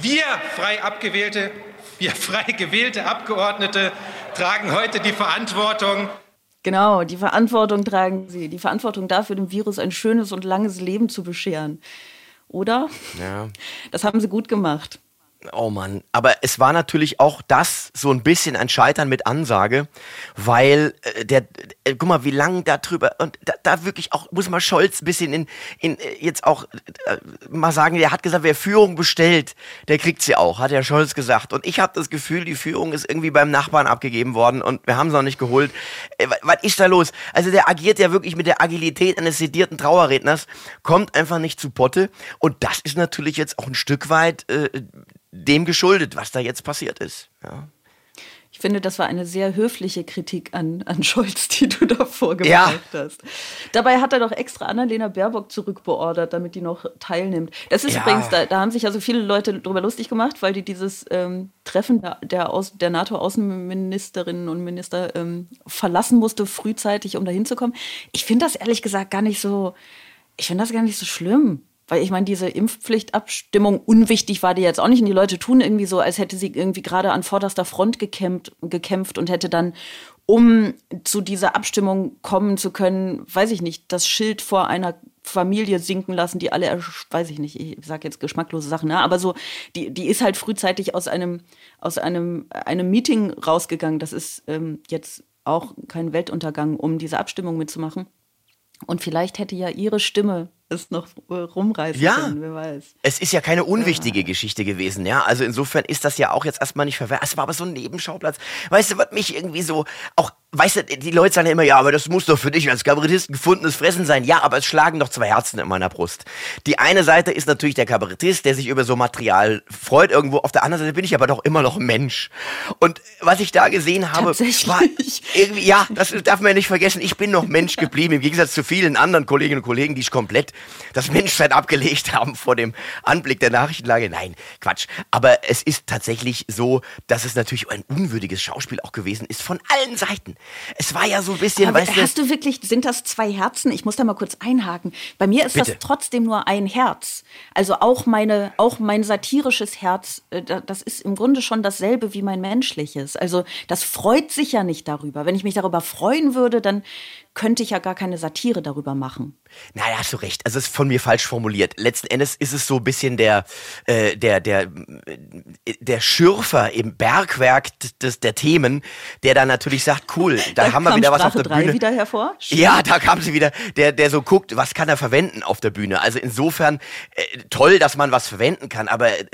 Wir frei abgewählte, wir frei gewählte Abgeordnete tragen heute die Verantwortung Genau, die Verantwortung tragen sie. Die Verantwortung dafür, dem Virus ein schönes und langes Leben zu bescheren. Oder? Ja. Das haben sie gut gemacht. Oh Mann, aber es war natürlich auch das so ein bisschen ein Scheitern mit Ansage, weil äh, der, äh, guck mal, wie lang da drüber und da, da wirklich auch muss man Scholz ein bisschen in, in äh, jetzt auch äh, mal sagen, der hat gesagt, wer Führung bestellt, der kriegt sie auch, hat der Scholz gesagt. Und ich habe das Gefühl, die Führung ist irgendwie beim Nachbarn abgegeben worden und wir haben sie noch nicht geholt. Äh, was ist da los? Also der agiert ja wirklich mit der Agilität eines sedierten Trauerredners, kommt einfach nicht zu Potte und das ist natürlich jetzt auch ein Stück weit äh, dem geschuldet, was da jetzt passiert ist. Ja. finde, das war eine sehr höfliche Kritik an, an <laughs> Scholz, die du da vorgebracht ja. hast. Dabei hat er doch extra Annalena Baerbock zurückbeordert, damit die noch teilnimmt. Das ist ja. übrigens, da, da, haben sich also viele Leute drüber lustig gemacht, weil die dieses ähm, Treffen der, der, der NATO-Außenministerinnen und Minister ähm, verlassen musste, frühzeitig, um da hinzukommen. Ich finde das ehrlich gesagt gar nicht so, ich finde das gar nicht so schlimm. Weil ich meine, diese Impfpflichtabstimmung unwichtig war die jetzt auch nicht. Und die Leute tun irgendwie so, als hätte sie irgendwie gerade an vorderster Front gekämpft, gekämpft und hätte dann, um zu dieser Abstimmung kommen zu können, weiß ich nicht, das Schild vor einer Familie sinken lassen, die alle, weiß ich nicht, ich sage jetzt geschmacklose Sachen, ne? aber so, die, die ist halt frühzeitig aus einem, aus einem, einem Meeting rausgegangen. Das ist ähm, jetzt auch kein Weltuntergang, um diese Abstimmung mitzumachen. Und vielleicht hätte ja ihre Stimme es noch äh, rumreißen ja. können, wer weiß. Es ist ja keine unwichtige ja. Geschichte gewesen, ja. Also insofern ist das ja auch jetzt erstmal nicht verwehrt. Es war aber so ein Nebenschauplatz. Weißt du, was mich irgendwie so auch weißt du, die Leute sagen ja immer, ja, aber das muss doch für dich als Kabarettist gefundenes Fressen sein. Ja, aber es schlagen doch zwei Herzen in meiner Brust. Die eine Seite ist natürlich der Kabarettist, der sich über so Material freut irgendwo. Auf der anderen Seite bin ich aber doch immer noch Mensch. Und was ich da gesehen habe, war irgendwie, ja, das darf man ja nicht vergessen. Ich bin noch Mensch <laughs> geblieben, im Gegensatz zu vielen anderen Kolleginnen und Kollegen, die ich komplett das Menschsein abgelegt haben vor dem Anblick der Nachrichtenlage. Nein, Quatsch. Aber es ist tatsächlich so, dass es natürlich ein unwürdiges Schauspiel auch gewesen ist von allen Seiten. Es war ja so ein bisschen, Aber weißt hast du, wirklich, sind das zwei Herzen? Ich muss da mal kurz einhaken. Bei mir ist Bitte. das trotzdem nur ein Herz. Also auch meine, auch mein satirisches Herz, äh, das ist im Grunde schon dasselbe wie mein menschliches. Also das freut sich ja nicht darüber. Wenn ich mich darüber freuen würde, dann könnte ich ja gar keine Satire darüber machen. Naja, hast du recht. Also es ist von mir falsch formuliert. Letzten Endes ist es so ein bisschen der, äh, der, der, der Schürfer im Bergwerk des, der Themen, der dann natürlich sagt, cool, <laughs> da, da haben wir wieder was auf der Bühne. wieder hervor? Ja, da kam sie wieder, der, der so guckt, was kann er verwenden auf der Bühne. Also insofern äh, toll, dass man was verwenden kann, aber äh,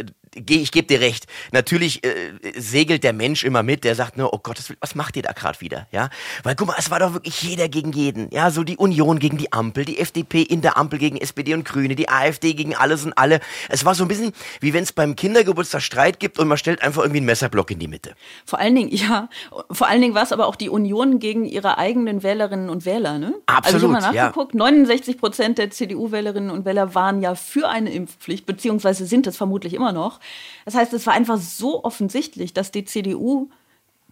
ich gebe dir recht. Natürlich äh, segelt der Mensch immer mit, der sagt nur, oh Gott, was macht ihr da gerade wieder? Ja, weil guck mal, es war doch wirklich jeder gegen jeden. Ja, so die Union gegen die Ampel, die FDP in der Ampel gegen SPD und Grüne, die AfD gegen alles und alle. Es war so ein bisschen wie wenn es beim Kindergeburtstag Streit gibt und man stellt einfach irgendwie einen Messerblock in die Mitte. Vor allen Dingen, ja, vor allen Dingen war es aber auch die Union gegen ihre eigenen Wählerinnen und Wähler, ne? Absolut. Also ich habe mal nachgeguckt, ja. 69 Prozent der CDU-Wählerinnen und Wähler waren ja für eine Impfpflicht, beziehungsweise sind es vermutlich immer noch. Das heißt, es war einfach so offensichtlich, dass die CDU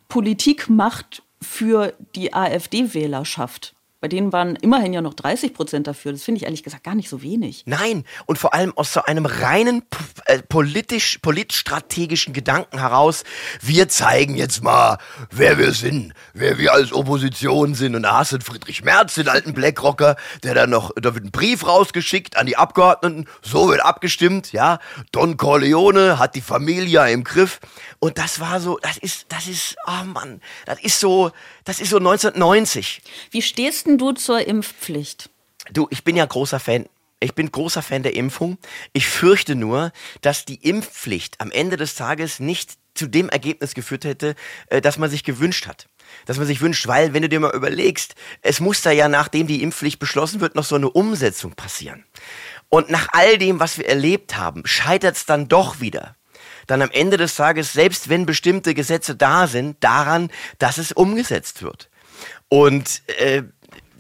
Politik macht für die AfD-Wählerschaft. Bei denen waren immerhin ja noch 30 Prozent dafür. Das finde ich ehrlich gesagt gar nicht so wenig. Nein, und vor allem aus so einem reinen äh, politisch, politstrategischen Gedanken heraus, wir zeigen jetzt mal, wer wir sind, wer wir als Opposition sind. Und da hast du Friedrich Merz, den alten Blackrocker, der dann noch, da wird ein Brief rausgeschickt an die Abgeordneten, so wird abgestimmt, ja. Don Corleone hat die Familie im Griff. Und das war so, das ist, das ist, oh Mann, das ist so, das ist so 1990. Wie stehst denn du zur Impfpflicht? Du, ich bin ja großer Fan. Ich bin großer Fan der Impfung. Ich fürchte nur, dass die Impfpflicht am Ende des Tages nicht zu dem Ergebnis geführt hätte, äh, das man sich gewünscht hat. Dass man sich wünscht, weil, wenn du dir mal überlegst, es muss da ja, nachdem die Impfpflicht beschlossen wird, noch so eine Umsetzung passieren. Und nach all dem, was wir erlebt haben, scheitert es dann doch wieder dann am Ende des Tages, selbst wenn bestimmte Gesetze da sind, daran, dass es umgesetzt wird. Und äh,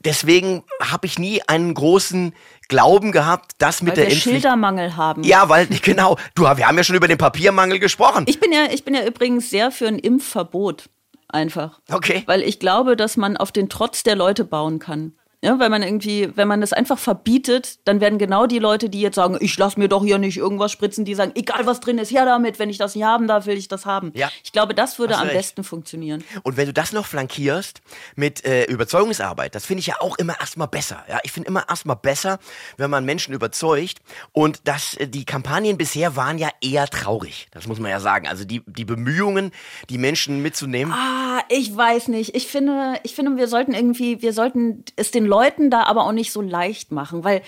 deswegen habe ich nie einen großen Glauben gehabt, dass mit weil der wir Impfpflicht Schildermangel haben. Ja, weil genau. Du, wir haben ja schon über den Papiermangel gesprochen. Ich bin ja, ich bin ja übrigens sehr für ein Impfverbot einfach. Okay. Weil ich glaube, dass man auf den Trotz der Leute bauen kann. Ja, weil man irgendwie, wenn man das einfach verbietet, dann werden genau die Leute, die jetzt sagen, ich lasse mir doch hier nicht irgendwas spritzen, die sagen, egal was drin ist, her damit, wenn ich das nicht haben darf, will ich das haben. Ja. Ich glaube, das würde am recht. besten funktionieren. Und wenn du das noch flankierst mit äh, Überzeugungsarbeit, das finde ich ja auch immer erstmal besser. Ja, ich finde immer erstmal besser, wenn man Menschen überzeugt. Und das, äh, die Kampagnen bisher waren ja eher traurig. Das muss man ja sagen. Also die, die Bemühungen, die Menschen mitzunehmen. Ah, ich weiß nicht. Ich finde, ich finde, wir sollten irgendwie, wir sollten es den Leuten da aber auch nicht so leicht machen, weil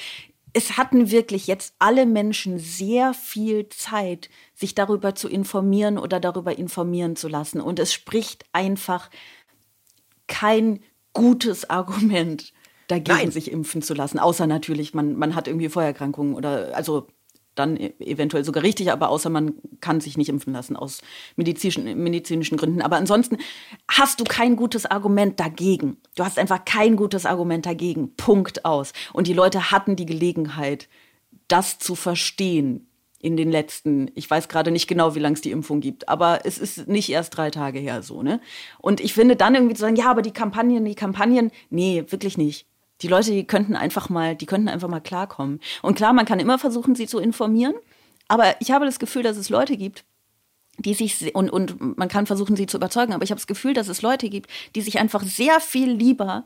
es hatten wirklich jetzt alle Menschen sehr viel Zeit, sich darüber zu informieren oder darüber informieren zu lassen. Und es spricht einfach kein gutes Argument dagegen, Nein. sich impfen zu lassen. Außer natürlich, man, man hat irgendwie Vorerkrankungen oder also dann e eventuell sogar richtig, aber außer man kann sich nicht impfen lassen aus medizinischen, medizinischen Gründen. Aber ansonsten hast du kein gutes Argument dagegen. Du hast einfach kein gutes Argument dagegen. Punkt aus. Und die Leute hatten die Gelegenheit, das zu verstehen in den letzten, ich weiß gerade nicht genau, wie lange es die Impfung gibt, aber es ist nicht erst drei Tage her so, ne? Und ich finde dann irgendwie zu sagen, ja, aber die Kampagnen, die Kampagnen, nee, wirklich nicht. Die Leute, die könnten einfach mal, die könnten einfach mal klarkommen. Und klar, man kann immer versuchen, sie zu informieren, aber ich habe das Gefühl, dass es Leute gibt, die sich und, und man kann versuchen, sie zu überzeugen, aber ich habe das Gefühl, dass es Leute gibt, die sich einfach sehr viel lieber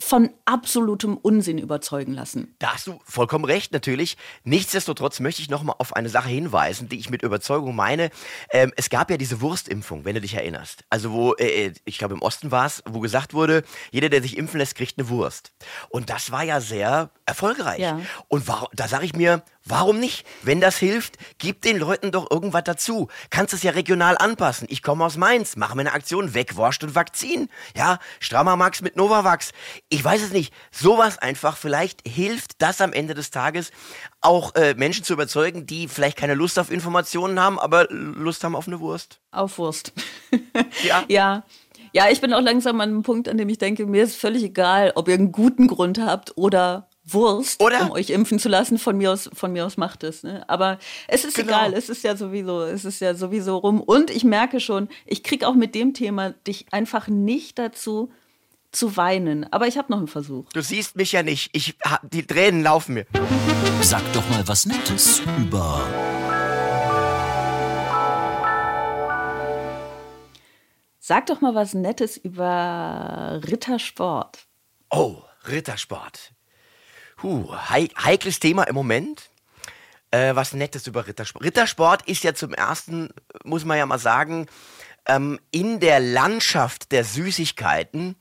von absolutem Unsinn überzeugen lassen. Da hast du vollkommen recht, natürlich. Nichtsdestotrotz möchte ich noch mal auf eine Sache hinweisen, die ich mit Überzeugung meine. Ähm, es gab ja diese Wurstimpfung, wenn du dich erinnerst. Also wo, äh, äh ich glaube im Osten war es, wo gesagt wurde, jeder, der sich impfen lässt, kriegt eine Wurst. Und das war ja sehr erfolgreich. Ja. Und da sage ich mir, Warum nicht? Wenn das hilft, gib den Leuten doch irgendwas dazu. Kannst es ja regional anpassen. Ich komme aus Mainz, mache mir eine Aktion, Wegwurscht und Vakzin. Ja, strammer Max mit Novavax. Ich weiß es nicht. Sowas einfach, vielleicht hilft das am Ende des Tages auch äh, Menschen zu überzeugen, die vielleicht keine Lust auf Informationen haben, aber Lust haben auf eine Wurst. Auf Wurst. <laughs> ja. ja. Ja, ich bin auch langsam an einem Punkt, an dem ich denke, mir ist völlig egal, ob ihr einen guten Grund habt oder Wurst, Oder? um euch impfen zu lassen. Von mir aus, von mir aus macht es. Ne? Aber es ist genau. egal, es ist ja sowieso, es ist ja sowieso rum. Und ich merke schon, ich kriege auch mit dem Thema dich einfach nicht dazu zu weinen. Aber ich habe noch einen Versuch. Du siehst mich ja nicht. Ich, die Tränen laufen mir. Sag doch mal was Nettes über. Sag doch mal was Nettes über Rittersport. Oh, Rittersport. Puh, heikles Thema im Moment. Äh, was Nettes über Rittersport. Rittersport ist ja zum ersten, muss man ja mal sagen, ähm, in der Landschaft der Süßigkeiten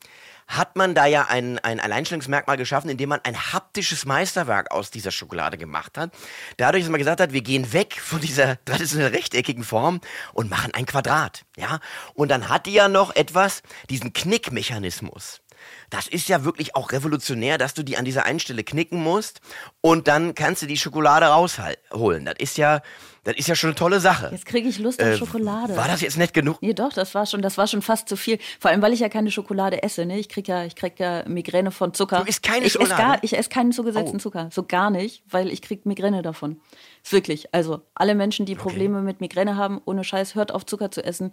hat man da ja ein, ein Alleinstellungsmerkmal geschaffen, indem man ein haptisches Meisterwerk aus dieser Schokolade gemacht hat. Dadurch, dass man gesagt hat, wir gehen weg von dieser traditionell rechteckigen Form und machen ein Quadrat. Ja? Und dann hat die ja noch etwas, diesen Knickmechanismus das ist ja wirklich auch revolutionär, dass du die an dieser einen Stelle knicken musst und dann kannst du die Schokolade rausholen. Das ist ja, das ist ja schon eine tolle Sache. Jetzt kriege ich Lust auf äh, Schokolade. War das jetzt nett genug? Nee, doch, das war schon, das war schon fast zu viel. Vor allem, weil ich ja keine Schokolade esse. Ne? Ich kriege ja, ich krieg ja Migräne von Zucker. Du isst keine ich Schokolade? Esse gar, ich esse keinen zugesetzten oh. Zucker. So gar nicht, weil ich kriege Migräne davon. Wirklich. Also alle Menschen, die Probleme okay. mit Migräne haben, ohne Scheiß, hört auf Zucker zu essen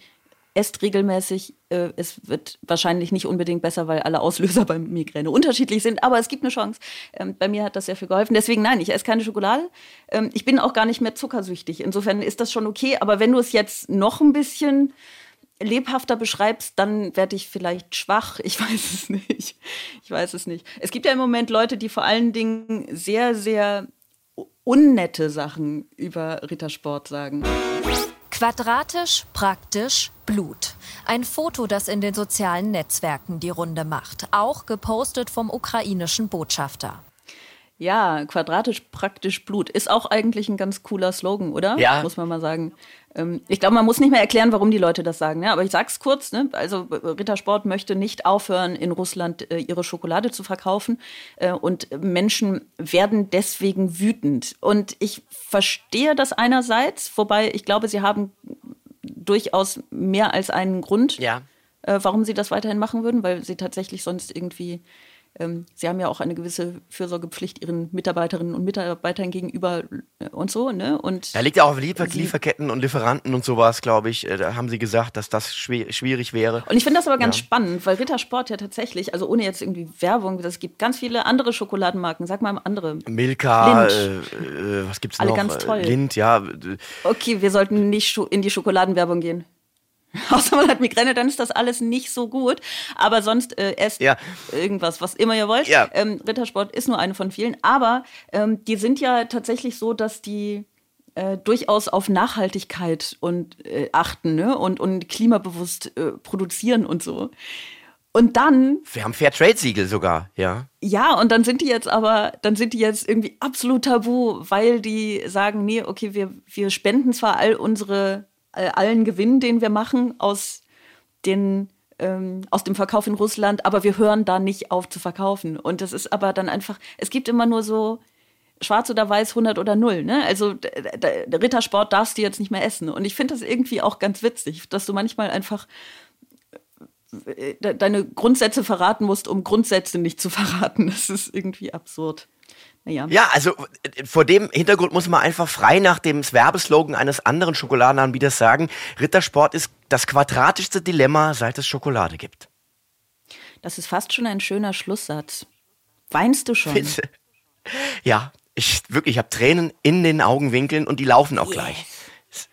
esst regelmäßig. Äh, es wird wahrscheinlich nicht unbedingt besser, weil alle Auslöser <laughs> beim Migräne unterschiedlich sind, aber es gibt eine Chance. Ähm, bei mir hat das sehr viel geholfen. Deswegen nein, ich esse keine Schokolade. Ähm, ich bin auch gar nicht mehr zuckersüchtig. Insofern ist das schon okay. Aber wenn du es jetzt noch ein bisschen lebhafter beschreibst, dann werde ich vielleicht schwach. Ich <laughs> weiß es nicht. Ich weiß es nicht. Es gibt ja im Moment Leute, die vor allen Dingen sehr, sehr unnette Sachen über Rittersport sagen. Quadratisch, praktisch, Blut. Ein Foto, das in den sozialen Netzwerken die Runde macht. Auch gepostet vom ukrainischen Botschafter. Ja, quadratisch, praktisch Blut. Ist auch eigentlich ein ganz cooler Slogan, oder? Ja. Muss man mal sagen. Ähm, ich glaube, man muss nicht mehr erklären, warum die Leute das sagen. Ne? Aber ich sag's kurz. Ne? Also Rittersport möchte nicht aufhören, in Russland äh, ihre Schokolade zu verkaufen. Äh, und Menschen werden deswegen wütend. Und ich verstehe das einerseits, wobei ich glaube, sie haben durchaus mehr als einen Grund, ja. äh, warum sie das weiterhin machen würden, weil sie tatsächlich sonst irgendwie Sie haben ja auch eine gewisse Fürsorgepflicht Ihren Mitarbeiterinnen und Mitarbeitern gegenüber äh, und so. Ne? Und da liegt ja auch auf Liefer Lieferketten und Lieferanten und sowas, glaube ich. Äh, da haben Sie gesagt, dass das schwierig wäre. Und ich finde das aber ganz ja. spannend, weil Rittersport ja tatsächlich, also ohne jetzt irgendwie Werbung, es gibt ganz viele andere Schokoladenmarken. Sag mal andere. Milka, äh, äh, was gibt's Alle noch? Alle ganz toll. Lind, ja. Okay, wir sollten nicht in die Schokoladenwerbung gehen. <laughs> Außer man hat Migräne, dann ist das alles nicht so gut. Aber sonst äh, esst ja. irgendwas, was immer ihr wollt. Ja. Ähm, Rittersport ist nur eine von vielen. Aber ähm, die sind ja tatsächlich so, dass die äh, durchaus auf Nachhaltigkeit und äh, achten ne? und, und klimabewusst äh, produzieren und so. Und dann. Wir haben Fairtrade-Siegel sogar, ja. Ja, und dann sind die jetzt aber, dann sind die jetzt irgendwie absolut tabu, weil die sagen, nee, okay, wir, wir spenden zwar all unsere allen Gewinn, den wir machen aus, den, ähm, aus dem Verkauf in Russland, aber wir hören da nicht auf zu verkaufen. Und das ist aber dann einfach, es gibt immer nur so schwarz oder weiß, 100 oder 0. Ne? Also der Rittersport darfst du jetzt nicht mehr essen. Und ich finde das irgendwie auch ganz witzig, dass du manchmal einfach äh, deine Grundsätze verraten musst, um Grundsätze nicht zu <laughs> verraten. Das ist irgendwie absurd. Naja. Ja, also äh, vor dem Hintergrund muss man einfach frei nach dem Werbeslogan eines anderen Schokoladenanbieters sagen, Rittersport ist das quadratischste Dilemma, seit es Schokolade gibt. Das ist fast schon ein schöner Schlusssatz. Weinst du schon? Bitte. Ja, ich wirklich, ich habe Tränen in den Augenwinkeln und die laufen auch yes. gleich.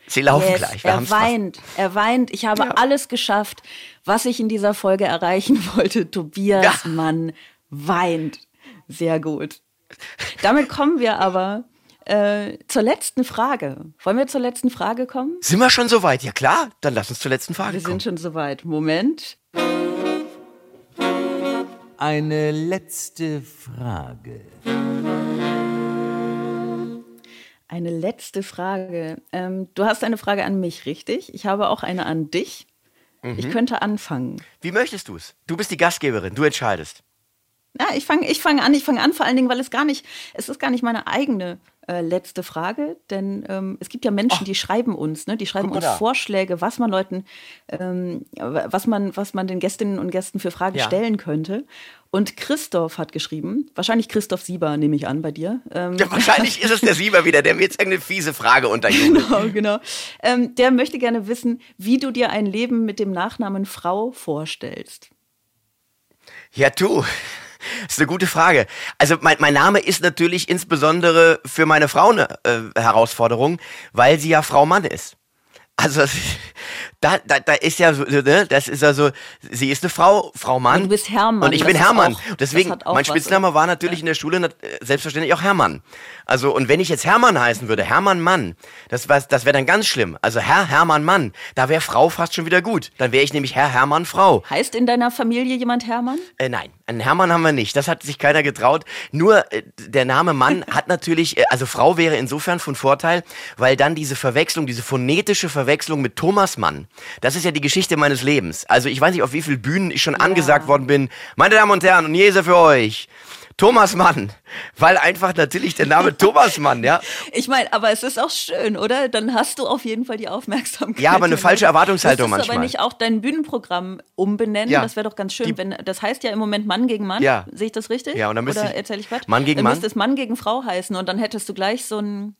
Sie laufen yes. gleich. Wir er weint, er weint. Ich habe ja. alles geschafft, was ich in dieser Folge erreichen <laughs> wollte. Tobias ja. Mann weint. Sehr gut. Damit kommen wir aber äh, zur letzten Frage. Wollen wir zur letzten Frage kommen? Sind wir schon soweit? Ja klar, dann lass uns zur letzten Frage wir kommen. Wir sind schon soweit. Moment. Eine letzte Frage. Eine letzte Frage. Ähm, du hast eine Frage an mich, richtig? Ich habe auch eine an dich. Mhm. Ich könnte anfangen. Wie möchtest du es? Du bist die Gastgeberin, du entscheidest. Ja, ich fange ich fang an, ich fange an, vor allen Dingen, weil es gar nicht, es ist gar nicht meine eigene äh, letzte Frage, denn ähm, es gibt ja Menschen, oh. die schreiben uns, ne? die schreiben uns. Vorschläge, was man Leuten, ähm, was man, was man den Gästinnen und Gästen für Fragen ja. stellen könnte. Und Christoph hat geschrieben, wahrscheinlich Christoph Sieber, nehme ich an bei dir. Ähm, ja, wahrscheinlich ist es der Sieber wieder, der mir jetzt irgendeine fiese Frage unterjubelt. <laughs> Genau, genau. Ähm, der möchte gerne wissen, wie du dir ein Leben mit dem Nachnamen Frau vorstellst. Ja, du. Das ist eine gute Frage. Also mein, mein Name ist natürlich insbesondere für meine Frau eine äh, Herausforderung, weil sie ja Frau Mann ist. Also da, da, da ist ja so, ne, das ist ja so, sie ist eine Frau, Frau Mann. Und du bist Hermann. Und ich bin Hermann. Auch, Deswegen, mein Spitzname was, war natürlich ja. in der Schule selbstverständlich auch Hermann. Also, und wenn ich jetzt Hermann heißen würde, Hermann Mann, das, war, das wäre dann ganz schlimm. Also Herr Hermann Mann, da wäre Frau fast schon wieder gut. Dann wäre ich nämlich Herr Hermann Frau. Heißt in deiner Familie jemand Hermann? Äh, nein, einen Hermann haben wir nicht. Das hat sich keiner getraut. Nur äh, der Name Mann <laughs> hat natürlich, äh, also Frau wäre insofern von Vorteil, weil dann diese Verwechslung, diese phonetische Verwechslung mit Thomas Mann, das ist ja die Geschichte meines Lebens. Also ich weiß nicht, auf wie vielen Bühnen ich schon ja. angesagt worden bin. Meine Damen und Herren, und Jese für euch. Thomas Mann, <laughs> weil einfach natürlich der Name Thomas Mann, ja. <laughs> Ich meine, aber es ist auch schön, oder? Dann hast du auf jeden Fall die Aufmerksamkeit. Ja, aber eine falsche Erwartungshaltung manchmal. Du aber nicht auch dein Bühnenprogramm umbenennen? Ja. Das wäre doch ganz schön. Die, wenn, das heißt ja im Moment Mann gegen Mann. Ja. Sehe ich das richtig? Ja, und dann müsste Oder erzähle ich? Mann gegen dann Mann. Dann müsste es Mann gegen Frau heißen und dann hättest du gleich so ein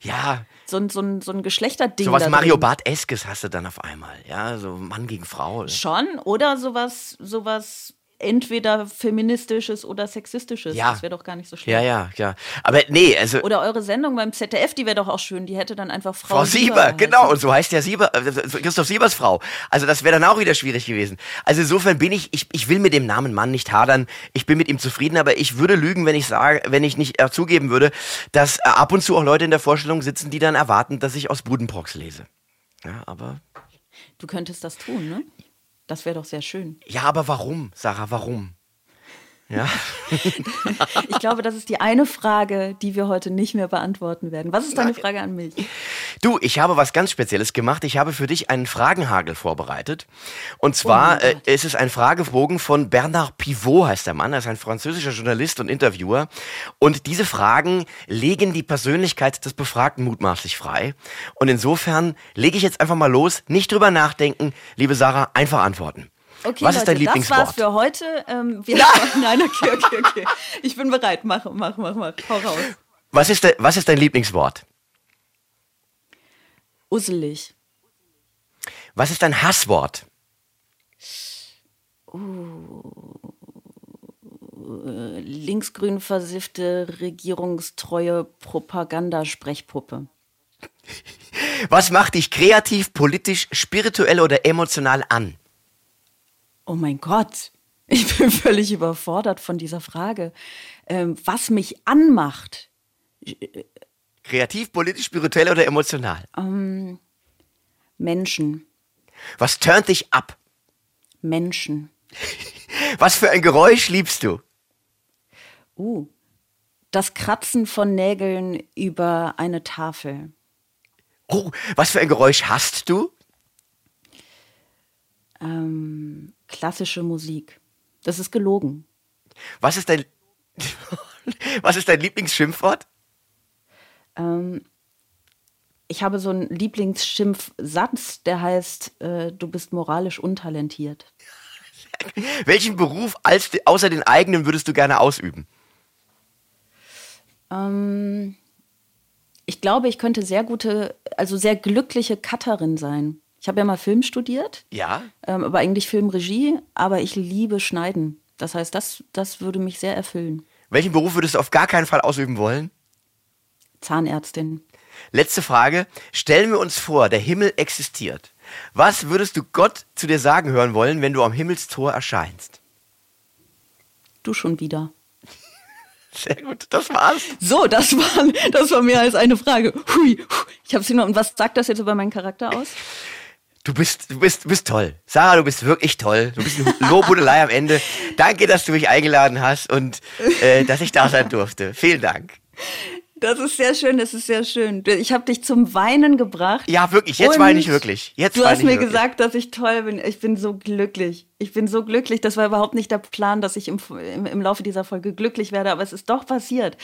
ja. So ein, so ein, so ein Geschlechterding. So was Mario Bart-eskes hast du dann auf einmal, ja, so Mann gegen Frau. Schon, oder sowas, sowas entweder feministisches oder sexistisches. Ja. Das wäre doch gar nicht so schlimm. Ja, ja, ja. Aber nee, also. Oder eure Sendung beim ZDF, die wäre doch auch schön. Die hätte dann einfach Frau, Frau Sieber. Sieber genau. Und so heißt ja Sieber, äh, Christoph Siebers Frau. Also das wäre dann auch wieder schwierig gewesen. Also insofern bin ich, ich, ich will mit dem Namen Mann nicht hadern. Ich bin mit ihm zufrieden, aber ich würde lügen, wenn ich sage, wenn ich nicht äh, zugeben würde, dass äh, ab und zu auch Leute in der Vorstellung sitzen, die dann erwarten, dass ich aus Budenbrox lese. Ja, aber. Du könntest das tun, ne? Das wäre doch sehr schön. Ja, aber warum, Sarah, warum? Ja. <laughs> ich glaube, das ist die eine Frage, die wir heute nicht mehr beantworten werden. Was ist deine Frage an mich? Du, ich habe was ganz Spezielles gemacht. Ich habe für dich einen Fragenhagel vorbereitet. Und zwar oh äh, ist es ein Fragebogen von Bernard Pivot, heißt der Mann. Er ist ein französischer Journalist und Interviewer. Und diese Fragen legen die Persönlichkeit des Befragten mutmaßlich frei. Und insofern lege ich jetzt einfach mal los. Nicht drüber nachdenken, liebe Sarah, einfach antworten. Okay, Was Leute, ist dein Lieblingswort? Das war's für heute. Ähm, wir, <laughs> nein, okay, okay, okay. Ich bin bereit. Mach, mach, mach, mach. Hau raus. Was ist, de, was ist dein Lieblingswort? Usselig. Was ist dein Hasswort? Uh, linksgrün versiffte, regierungstreue Propagandasprechpuppe. Was macht dich kreativ, politisch, spirituell oder emotional an? Oh mein Gott, <laughs> ich bin völlig überfordert von dieser Frage. Ähm, was mich anmacht. Kreativ, politisch, spirituell oder emotional? Ähm, Menschen. Was turnt dich ab? Menschen. <laughs> Was für ein Geräusch liebst du? Uh, das Kratzen von Nägeln über eine Tafel. Oh, was für ein Geräusch hast du? Ähm, klassische Musik. Das ist gelogen. Was ist dein, <laughs> was ist dein Lieblingsschimpfwort? Ähm, ich habe so einen Lieblingsschimpfsatz, der heißt, äh, du bist moralisch untalentiert. <laughs> Welchen Beruf als, außer den eigenen würdest du gerne ausüben? Ähm, ich glaube, ich könnte sehr gute, also sehr glückliche Cutterin sein. Ich habe ja mal Film studiert. Ja. Ähm, aber eigentlich Filmregie, aber ich liebe Schneiden. Das heißt, das, das würde mich sehr erfüllen. Welchen Beruf würdest du auf gar keinen Fall ausüben wollen? Zahnärztin. Letzte Frage. Stellen wir uns vor, der Himmel existiert. Was würdest du Gott zu dir sagen hören wollen, wenn du am Himmelstor erscheinst? Du schon wieder. Sehr gut, das war's. So, das war, das war mehr als eine Frage. Hui, ich habe sie nur. Und was sagt das jetzt über meinen Charakter aus? Du bist, du bist, du bist toll. Sarah, du bist wirklich toll. Du bist eine Lobhudelei am Ende. Danke, dass du mich eingeladen hast und äh, dass ich da sein durfte. Vielen Dank. Das ist sehr schön, das ist sehr schön. Ich habe dich zum Weinen gebracht. Ja, wirklich. Jetzt weine ich wirklich. Jetzt du hast mir wirklich. gesagt, dass ich toll bin. Ich bin so glücklich. Ich bin so glücklich. Das war überhaupt nicht der Plan, dass ich im, im, im Laufe dieser Folge glücklich werde, aber es ist doch passiert.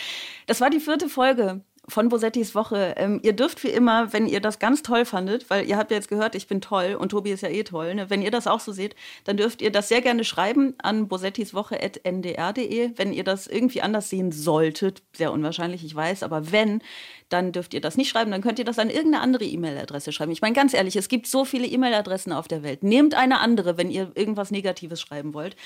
Das war die vierte Folge von Bosettis Woche. Ähm, ihr dürft wie immer, wenn ihr das ganz toll fandet, weil ihr habt ja jetzt gehört, ich bin toll und Tobi ist ja eh toll, ne? wenn ihr das auch so seht, dann dürft ihr das sehr gerne schreiben an bosettiswoche.ndr.de. Wenn ihr das irgendwie anders sehen solltet, sehr unwahrscheinlich, ich weiß, aber wenn, dann dürft ihr das nicht schreiben, dann könnt ihr das an irgendeine andere E-Mail-Adresse schreiben. Ich meine ganz ehrlich, es gibt so viele E-Mail-Adressen auf der Welt. Nehmt eine andere, wenn ihr irgendwas Negatives schreiben wollt.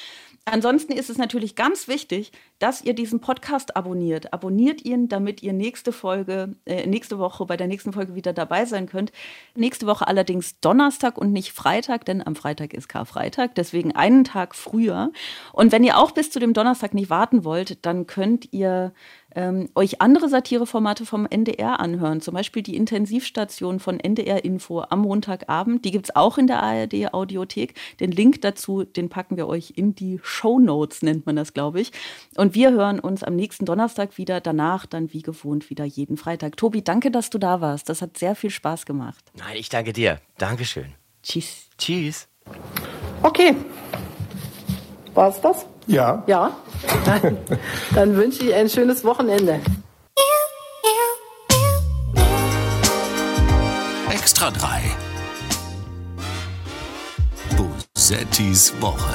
Ansonsten ist es natürlich ganz wichtig, dass ihr diesen Podcast abonniert. Abonniert ihn, damit ihr nächste Folge, äh, nächste Woche bei der nächsten Folge wieder dabei sein könnt. Nächste Woche allerdings Donnerstag und nicht Freitag, denn am Freitag ist Karfreitag, deswegen einen Tag früher. Und wenn ihr auch bis zu dem Donnerstag nicht warten wollt, dann könnt ihr ähm, euch andere Satireformate vom NDR anhören. Zum Beispiel die Intensivstation von NDR Info am Montagabend. Die gibt es auch in der ARD Audiothek. Den Link dazu, den packen wir euch in die Show Notes, nennt man das, glaube ich. Und wir hören uns am nächsten Donnerstag wieder. Danach dann wie gewohnt wieder jeden Freitag. Tobi, danke, dass du da warst. Das hat sehr viel Spaß gemacht. Nein, ich danke dir. Dankeschön. Tschüss. Tschüss. Okay. War's das? Ja. Ja. Dann, dann wünsche ich ein schönes Wochenende. Extra 3. Bosettis Woche.